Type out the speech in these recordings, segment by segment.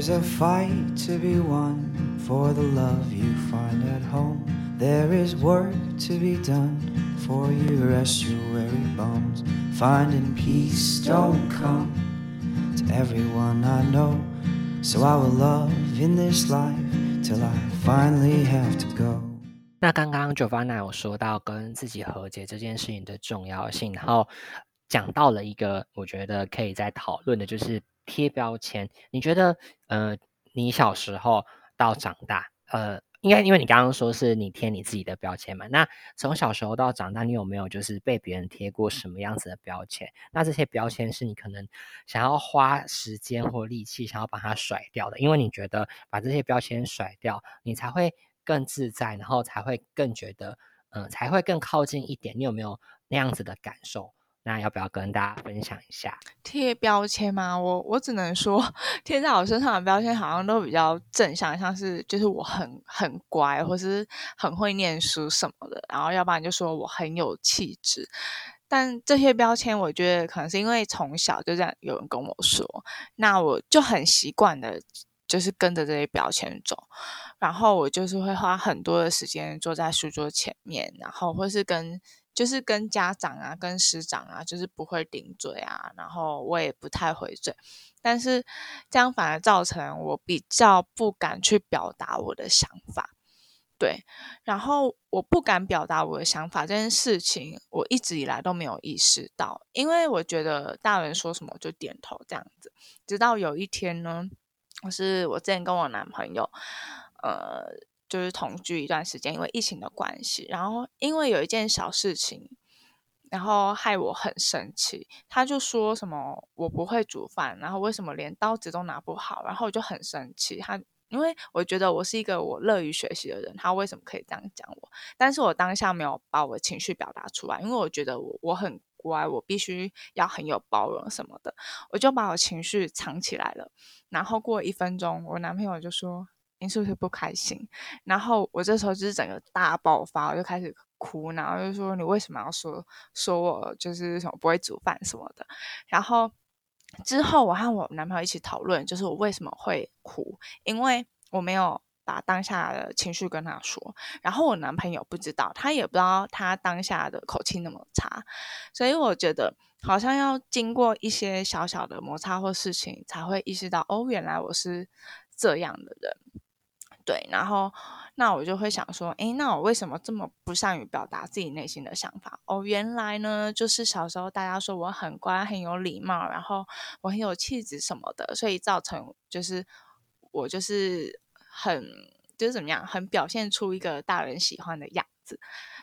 There's a fight to be won for the love you find at home. There is work to be done for you rest your weary bones. Finding peace don't come to everyone I know. So I will love in this life till I finally have to go. 那刚刚 Giovanna 有说到跟自己和解这件事情的重要性，然后讲到了一个我觉得可以再讨论的，就是 贴标签。你觉得，呃，你小时候到长大，呃，应该因为你刚刚说是你贴你自己的标签嘛？那从小时候到长大，你有没有就是被别人贴过什么样子的标签？那这些标签是你可能想要花时间或力气想要把它甩掉的，因为你觉得把这些标签甩掉，你才会。更自在，然后才会更觉得，嗯，才会更靠近一点。你有没有那样子的感受？那要不要跟大家分享一下？贴标签吗？我我只能说，贴在我身上的标签好像都比较正向，像是就是我很很乖，或是很会念书什么的。然后要不然就说我很有气质。但这些标签，我觉得可能是因为从小就这样有人跟我说，那我就很习惯的。就是跟着这些标签走，然后我就是会花很多的时间坐在书桌前面，然后或是跟就是跟家长啊、跟师长啊，就是不会顶嘴啊，然后我也不太回嘴，但是这样反而造成我比较不敢去表达我的想法，对，然后我不敢表达我的想法这件事情，我一直以来都没有意识到，因为我觉得大人说什么就点头这样子，直到有一天呢。我是我之前跟我男朋友，呃，就是同居一段时间，因为疫情的关系，然后因为有一件小事情，然后害我很生气。他就说什么我不会煮饭，然后为什么连刀子都拿不好，然后我就很生气。他因为我觉得我是一个我乐于学习的人，他为什么可以这样讲我？但是我当下没有把我的情绪表达出来，因为我觉得我我很。乖，我必须要很有包容什么的，我就把我情绪藏起来了。然后过一分钟，我男朋友就说：“你是不是不开心？”然后我这时候就是整个大爆发，我就开始哭，然后就说：“你为什么要说说我就是什么不会煮饭什么的？”然后之后我和我男朋友一起讨论，就是我为什么会哭，因为我没有。把当下的情绪跟他说，然后我男朋友不知道，他也不知道他当下的口气那么差，所以我觉得好像要经过一些小小的摩擦或事情，才会意识到哦，原来我是这样的人。对，然后那我就会想说，诶，那我为什么这么不善于表达自己内心的想法？哦，原来呢，就是小时候大家说我很乖、很有礼貌，然后我很有气质什么的，所以造成就是我就是。很就是怎么样，很表现出一个大人喜欢的样子，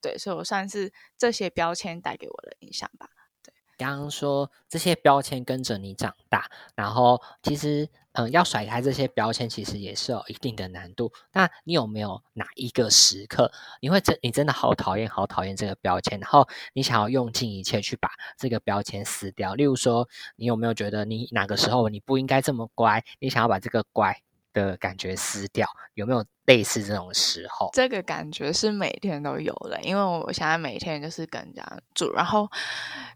对，所以我算是这些标签带给我的影响吧。对，刚刚说这些标签跟着你长大，然后其实嗯，要甩开这些标签，其实也是有一定的难度。那你有没有哪一个时刻，你会真你真的好讨厌好讨厌这个标签，然后你想要用尽一切去把这个标签撕掉？例如说，你有没有觉得你哪个时候你不应该这么乖，你想要把这个乖？的感觉撕掉，有没有类似这种时候？这个感觉是每天都有的，因为我现在每天就是跟人家住，然后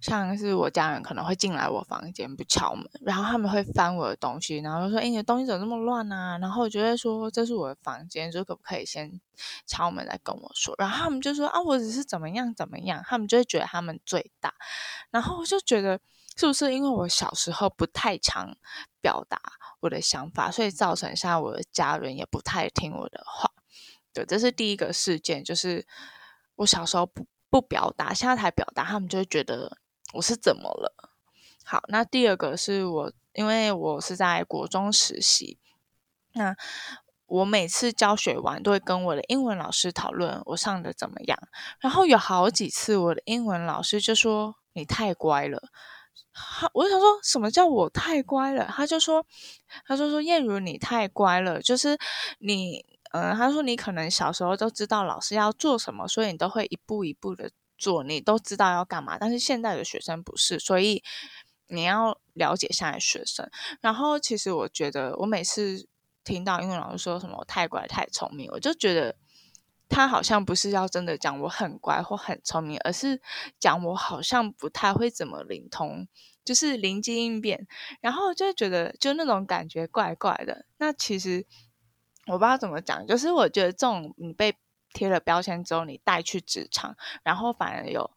像是我家人可能会进来我房间不敲门，然后他们会翻我的东西，然后说：“哎，你的东西怎么那么乱啊？”然后我觉得说这是我的房间，就可不可以先敲门来跟我说？然后他们就说：“啊，我只是怎么样怎么样。”他们就会觉得他们最大，然后我就觉得。是不是因为我小时候不太常表达我的想法，所以造成现在我的家人也不太听我的话？对，这是第一个事件，就是我小时候不不表达，现在才表达，他们就会觉得我是怎么了？好，那第二个是我，因为我是在国中实习，那我每次教学完都会跟我的英文老师讨论我上的怎么样，然后有好几次我的英文老师就说你太乖了。他我就想说什么叫我太乖了？他就说，他就说燕如你太乖了，就是你，嗯，他说你可能小时候都知道老师要做什么，所以你都会一步一步的做，你都知道要干嘛。但是现在的学生不是，所以你要了解现在学生。然后其实我觉得，我每次听到英文老师说什么我太乖太聪明，我就觉得他好像不是要真的讲我很乖或很聪明，而是讲我好像不太会怎么灵通，就是灵机应变，然后就觉得就那种感觉怪怪的。那其实我不知道怎么讲，就是我觉得这种你被贴了标签之后，你带去职场，然后反而有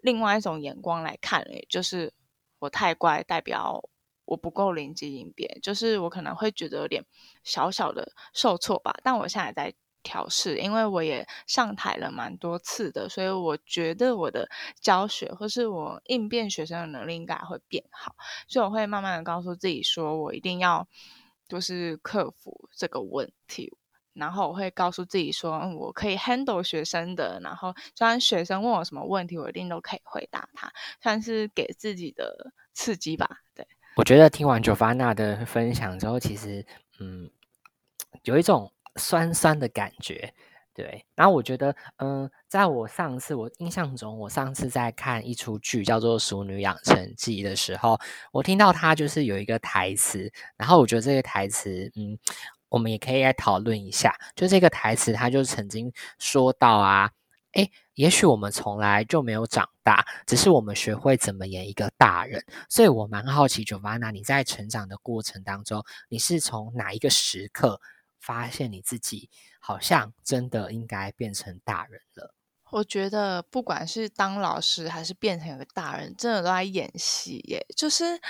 另外一种眼光来看，诶，就是我太乖，代表我不够灵机应变，就是我可能会觉得有点小小的受挫吧。但我现在在。调试，因为我也上台了蛮多次的，所以我觉得我的教学或是我应变学生的能力应该会变好，所以我会慢慢的告诉自己说，我一定要就是克服这个问题，然后我会告诉自己说，嗯，我可以 handle 学生的，然后虽然学生问我什么问题，我一定都可以回答他，算是给自己的刺激吧。对，我觉得听完 Joanna 的分享之后，其实嗯，有一种。酸酸的感觉，对。然后我觉得，嗯，在我上次我印象中，我上次在看一出剧叫做《熟女养成记》的时候，我听到他就是有一个台词，然后我觉得这个台词，嗯，我们也可以来讨论一下。就这个台词，他就曾经说到啊，诶，也许我们从来就没有长大，只是我们学会怎么演一个大人。所以我蛮好奇，Jovana，你在成长的过程当中，你是从哪一个时刻？发现你自己好像真的应该变成大人了。我觉得不管是当老师还是变成一个大人，真的都在演戏耶。就是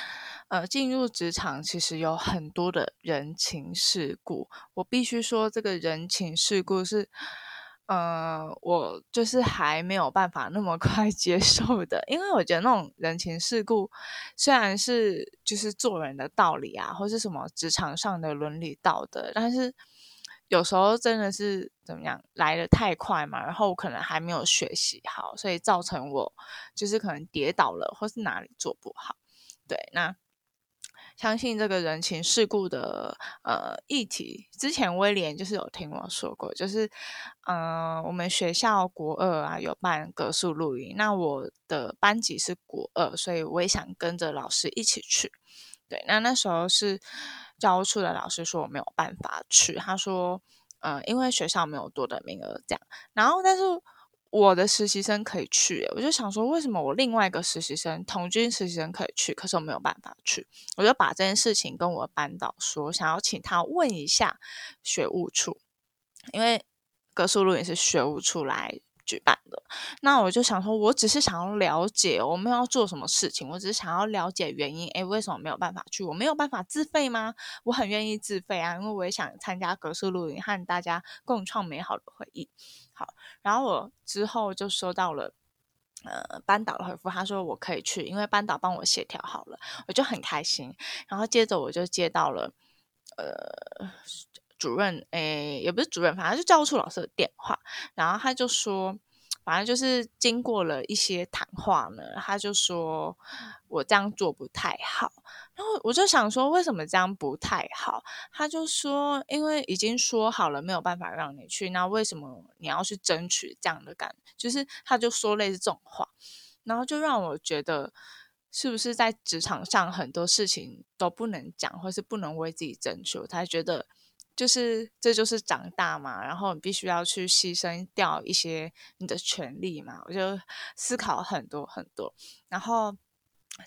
呃，进入职场其实有很多的人情世故。我必须说，这个人情世故是呃，我就是还没有办法那么 快接受的。因为我觉得那种人情世故虽然是就是做人的道理啊，或是什么职场上的伦理道德，但是。有时候真的是怎么样来的太快嘛，然后可能还没有学习好，所以造成我就是可能跌倒了，或是哪里做不好。对，那相信这个人情世故的呃议题，之前威廉就是有听我说过，就是嗯，我们学校国二啊有办格数露营，那我的班级是国二，所以我也想跟着老师一起去。对，那那时候是。教务处的老师说我没有办法去，他说，嗯，因为学校没有多的名额这样。然后，但是我的实习生可以去，我就想说，为什么我另外一个实习生同军实习生可以去，可是我没有办法去？我就把这件事情跟我班导说，想要请他问一下学务处，因为格数录也是学务处来。举办的，那我就想说，我只是想要了解我们要做什么事情，我只是想要了解原因。诶，为什么没有办法去？我没有办法自费吗？我很愿意自费啊，因为我也想参加格式录影，和大家共创美好的回忆。好，然后我之后就收到了呃班导的回复，他说我可以去，因为班导帮我协调好了，我就很开心。然后接着我就接到了呃。主任，诶，也不是主任，反正就教务处老师的电话，然后他就说，反正就是经过了一些谈话呢，他就说我这样做不太好，然后我就想说，为什么这样不太好？他就说，因为已经说好了，没有办法让你去，那为什么你要去争取这样的感？就是他就说类似这种话，然后就让我觉得，是不是在职场上很多事情都不能讲，或是不能为自己争取？我才觉得。就是，这就是长大嘛，然后你必须要去牺牲掉一些你的权利嘛。我就思考很多很多，然后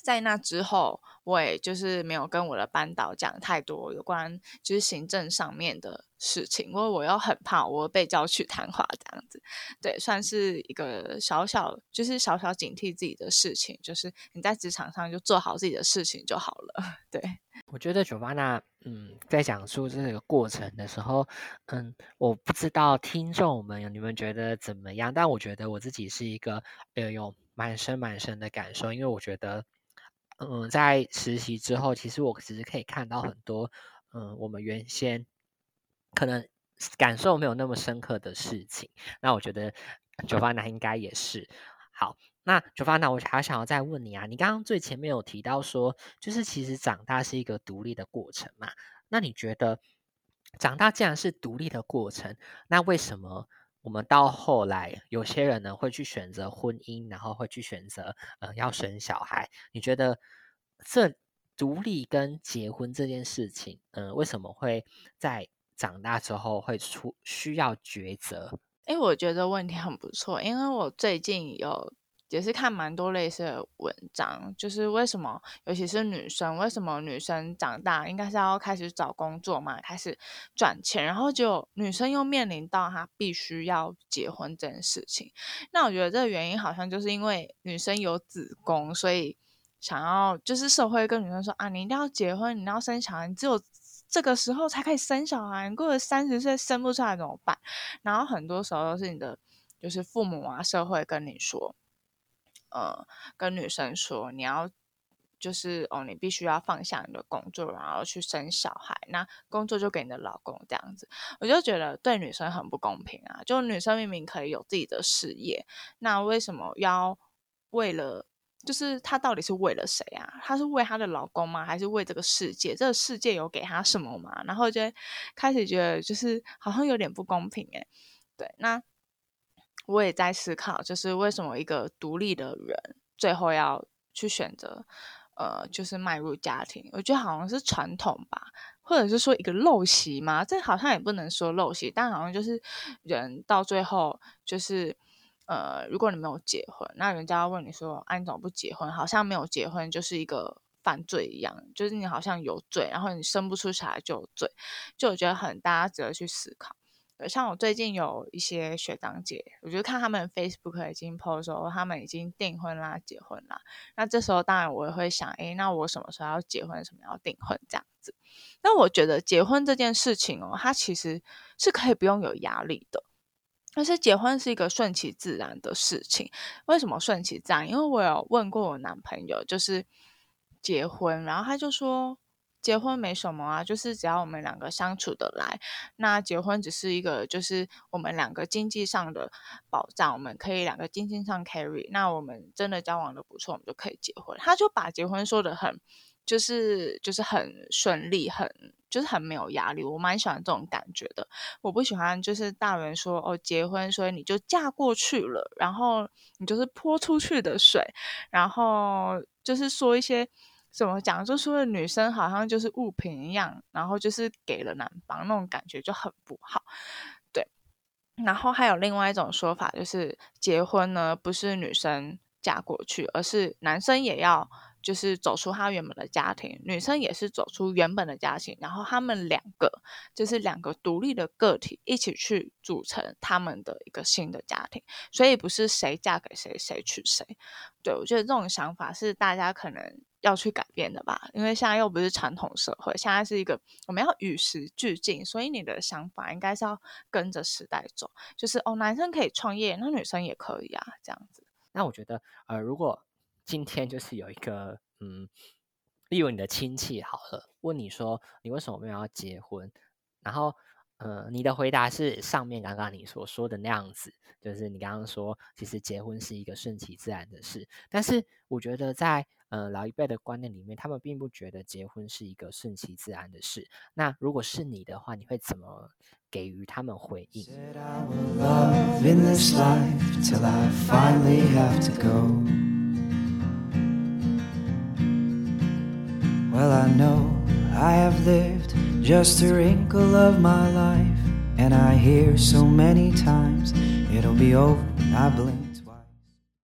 在那之后，我也就是没有跟我的班导讲太多有关就是行政上面的事情，因为我又很怕我被叫去谈话这样子。对，算是一个小小就是小小警惕自己的事情，就是你在职场上就做好自己的事情就好了。对。我觉得酒吧娜，嗯，在讲述这个过程的时候，嗯，我不知道听众们你们觉得怎么样，但我觉得我自己是一个呃有蛮深蛮深的感受，因为我觉得，嗯，在实习之后，其实我其实可以看到很多，嗯，我们原先可能感受没有那么深刻的事情，那我觉得九发男应该也是好。那九发，那我还想要再问你啊，你刚刚最前面有提到说，就是其实长大是一个独立的过程嘛？那你觉得长大既然是独立的过程，那为什么我们到后来有些人呢会去选择婚姻，然后会去选择呃要生小孩？你觉得这独立跟结婚这件事情，嗯，为什么会在长大之后会出需要抉择？哎，我觉得问题很不错，因为我最近有也是看蛮多类似的文章，就是为什么，尤其是女生，为什么女生长大应该是要开始找工作嘛，开始赚钱，然后就女生又面临到她必须要结婚这件事情。那我觉得这个原因好像就是因为女生有子宫，所以想要就是社会跟女生说啊，你一定要结婚，你要生小孩，你只有。这个时候才可以生小孩，过了三十岁生不出来怎么办？然后很多时候都是你的，就是父母啊，社会跟你说，呃，跟女生说，你要就是哦，你必须要放下你的工作，然后去生小孩，那工作就给你的老公这样子。我就觉得对女生很不公平啊！就女生明明可以有自己的事业，那为什么要为了？就是她到底是为了谁啊？她是为她的老公吗？还是为这个世界？这个世界有给她什么吗？然后就开始觉得就是好像有点不公平诶。对，那我也在思考，就是为什么一个独立的人最后要去选择呃，就是迈入家庭？我觉得好像是传统吧，或者是说一个陋习嘛？这好像也不能说陋习，但好像就是人到最后就是。呃，如果你没有结婚，那人家问你说，啊，你怎么不结婚？好像没有结婚就是一个犯罪一样，就是你好像有罪，然后你生不出小孩就有罪，就我觉得很大家值得去思考。像我最近有一些学长姐，我觉得看他们 Facebook 已经 post 说他们已经订婚啦、结婚啦，那这时候当然我也会想，哎，那我什么时候要结婚？什么要订婚这样子？那我觉得结婚这件事情哦，它其实是可以不用有压力的。但是结婚是一个顺其自然的事情。为什么顺其自然？因为我有问过我男朋友，就是结婚，然后他就说结婚没什么啊，就是只要我们两个相处得来，那结婚只是一个就是我们两个经济上的保障，我们可以两个经济上 carry。那我们真的交往的不错，我们就可以结婚。他就把结婚说的很。就是就是很顺利，很就是很没有压力，我蛮喜欢这种感觉的。我不喜欢就是大人说哦结婚，所以你就嫁过去了，然后你就是泼出去的水，然后就是说一些怎么讲，就说女生好像就是物品一样，然后就是给了男方那种感觉就很不好。对，然后还有另外一种说法，就是结婚呢不是女生嫁过去，而是男生也要。就是走出他原本的家庭，女生也是走出原本的家庭，然后他们两个就是两个独立的个体，一起去组成他们的一个新的家庭。所以不是谁嫁给谁，谁娶谁。对我觉得这种想法是大家可能要去改变的吧，因为现在又不是传统社会，现在是一个我们要与时俱进，所以你的想法应该是要跟着时代走。就是哦，男生可以创业，那女生也可以啊，这样子。那我觉得，呃，如果今天就是有一个嗯，例如你的亲戚好了，问你说你为什么没有要结婚，然后呃，你的回答是上面刚刚你所说的那样子，就是你刚刚说其实结婚是一个顺其自然的事，但是我觉得在呃老一辈的观念里面，他们并不觉得结婚是一个顺其自然的事。那如果是你的话，你会怎么给予他们回应？？Well, I know I have lived just a wrinkle of my life, and I hear so many times it'll be over. I blink.